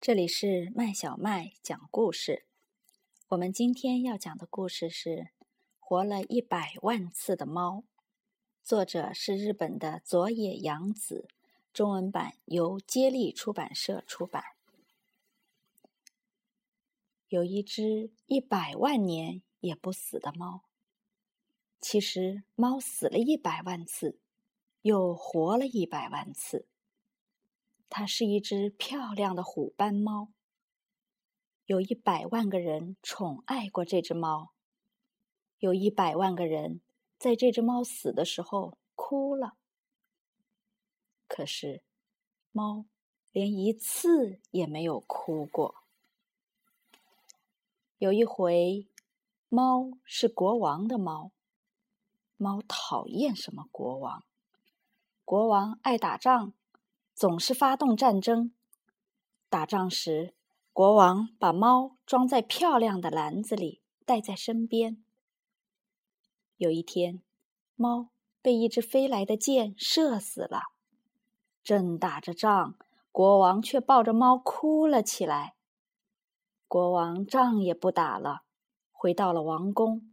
这里是麦小麦讲故事。我们今天要讲的故事是《活了一百万次的猫》，作者是日本的佐野洋子，中文版由接力出版社出版。有一只一百万年也不死的猫。其实，猫死了一百万次，又活了一百万次。它是一只漂亮的虎斑猫。有一百万个人宠爱过这只猫，有一百万个人在这只猫死的时候哭了。可是，猫连一次也没有哭过。有一回，猫是国王的猫。猫讨厌什么国王？国王爱打仗。总是发动战争。打仗时，国王把猫装在漂亮的篮子里，带在身边。有一天，猫被一只飞来的箭射死了。正打着仗，国王却抱着猫哭了起来。国王仗也不打了，回到了王宫，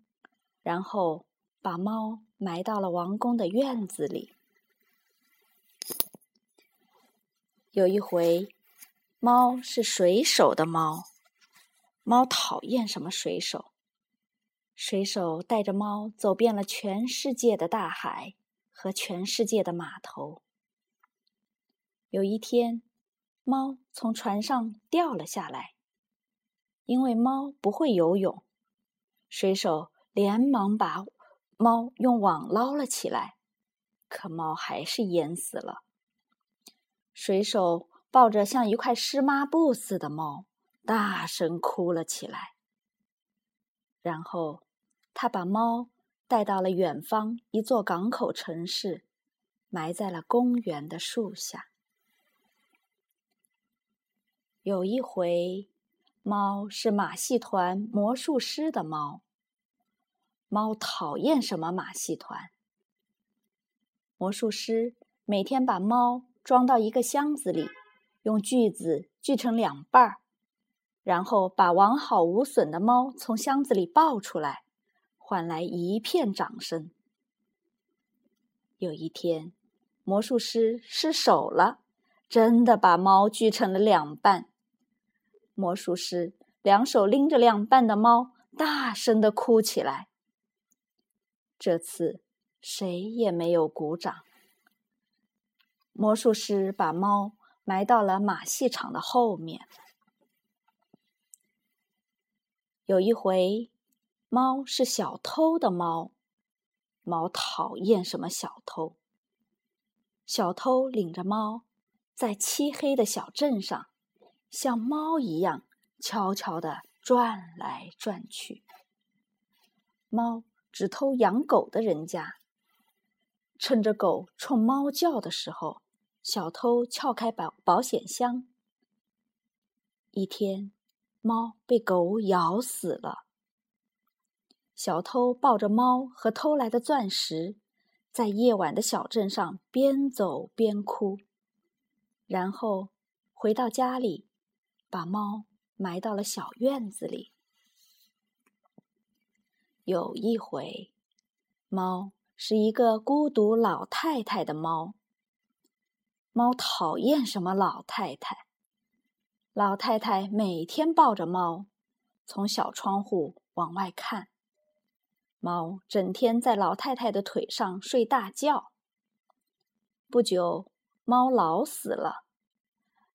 然后把猫埋到了王宫的院子里。有一回，猫是水手的猫，猫讨厌什么水手？水手带着猫走遍了全世界的大海和全世界的码头。有一天，猫从船上掉了下来，因为猫不会游泳，水手连忙把猫用网捞了起来，可猫还是淹死了。水手抱着像一块湿抹布似的猫，大声哭了起来。然后，他把猫带到了远方一座港口城市，埋在了公园的树下。有一回，猫是马戏团魔术师的猫。猫讨厌什么马戏团？魔术师每天把猫。装到一个箱子里，用锯子锯成两半儿，然后把完好无损的猫从箱子里抱出来，换来一片掌声。有一天，魔术师失手了，真的把猫锯成了两半。魔术师两手拎着两半的猫，大声的哭起来。这次，谁也没有鼓掌。魔术师把猫埋到了马戏场的后面。有一回，猫是小偷的猫，猫讨厌什么小偷？小偷领着猫在漆黑的小镇上，像猫一样悄悄地转来转去。猫只偷养狗的人家，趁着狗冲猫叫的时候。小偷撬开保保险箱。一天，猫被狗咬死了。小偷抱着猫和偷来的钻石，在夜晚的小镇上边走边哭，然后回到家里，把猫埋到了小院子里。有一回，猫是一个孤独老太太的猫。猫讨厌什么老太太？老太太每天抱着猫，从小窗户往外看。猫整天在老太太的腿上睡大觉。不久，猫老死了，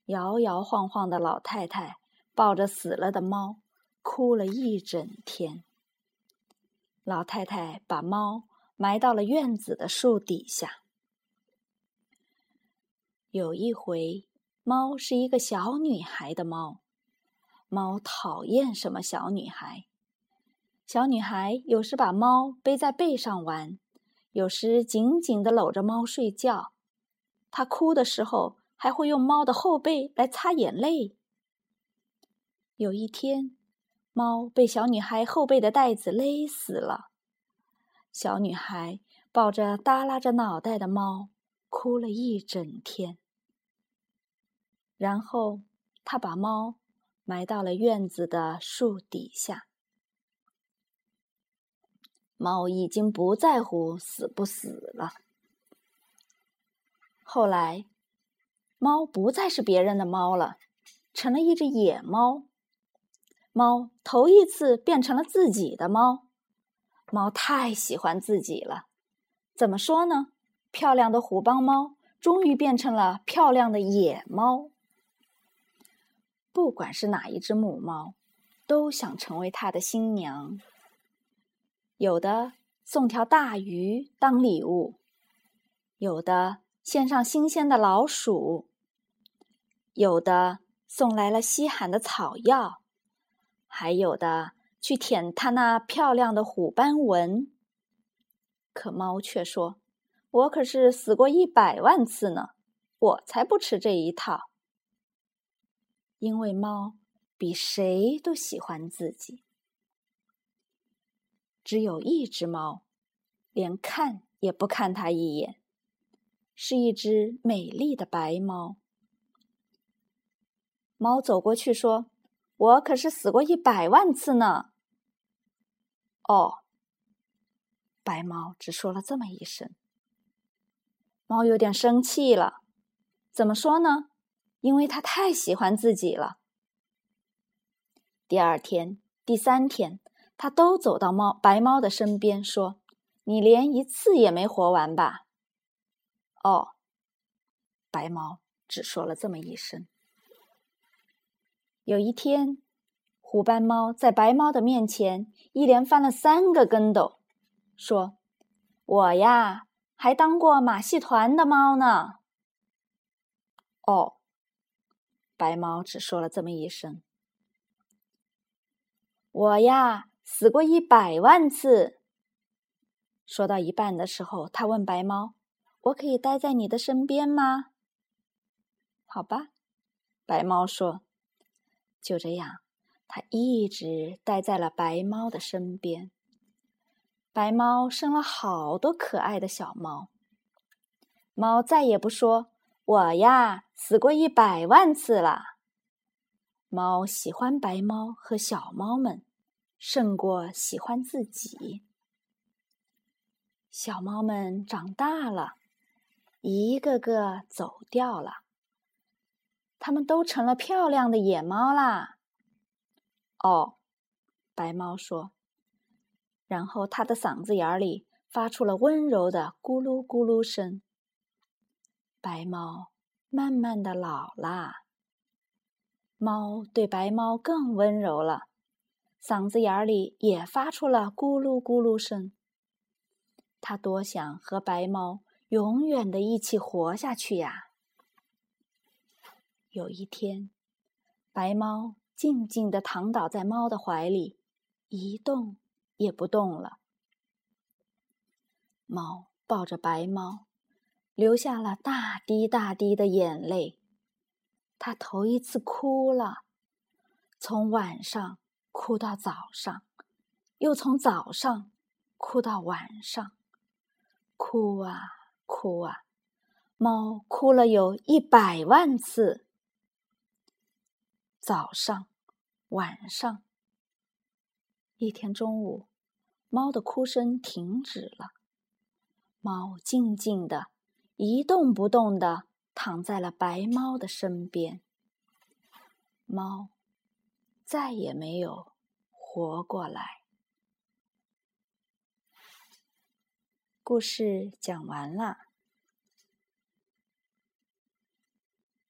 摇摇晃晃的老太太抱着死了的猫，哭了一整天。老太太把猫埋到了院子的树底下。有一回，猫是一个小女孩的猫。猫讨厌什么小女孩？小女孩有时把猫背在背上玩，有时紧紧的搂着猫睡觉。她哭的时候，还会用猫的后背来擦眼泪。有一天，猫被小女孩后背的带子勒死了。小女孩抱着耷拉着脑袋的猫，哭了一整天。然后，他把猫埋到了院子的树底下。猫已经不在乎死不死了。后来，猫不再是别人的猫了，成了一只野猫。猫头一次变成了自己的猫。猫太喜欢自己了。怎么说呢？漂亮的虎斑猫终于变成了漂亮的野猫。不管是哪一只母猫，都想成为它的新娘。有的送条大鱼当礼物，有的献上新鲜的老鼠，有的送来了稀罕的草药，还有的去舔它那漂亮的虎斑纹。可猫却说：“我可是死过一百万次呢，我才不吃这一套。”因为猫比谁都喜欢自己。只有一只猫，连看也不看它一眼，是一只美丽的白猫。猫走过去说：“我可是死过一百万次呢。”哦，白猫只说了这么一声。猫有点生气了，怎么说呢？因为他太喜欢自己了。第二天、第三天，他都走到猫白猫的身边，说：“你连一次也没活完吧？”哦，白猫只说了这么一声。有一天，虎斑猫在白猫的面前一连翻了三个跟斗，说：“我呀，还当过马戏团的猫呢。”哦。白猫只说了这么一声：“我呀，死过一百万次。”说到一半的时候，他问白猫：“我可以待在你的身边吗？”“好吧。”白猫说。就这样，他一直待在了白猫的身边。白猫生了好多可爱的小猫。猫再也不说。我呀，死过一百万次了。猫喜欢白猫和小猫们，胜过喜欢自己。小猫们长大了，一个个走掉了。它们都成了漂亮的野猫啦。哦，白猫说，然后它的嗓子眼里发出了温柔的咕噜咕噜声。白猫慢慢的老啦，猫对白猫更温柔了，嗓子眼里也发出了咕噜咕噜声。它多想和白猫永远的一起活下去呀！有一天，白猫静静的躺倒在猫的怀里，一动也不动了。猫抱着白猫。流下了大滴大滴的眼泪，他头一次哭了，从晚上哭到早上，又从早上哭到晚上，哭啊哭啊，猫哭了有一百万次。早上，晚上，一天中午，猫的哭声停止了，猫静静的。一动不动地躺在了白猫的身边，猫再也没有活过来。故事讲完了。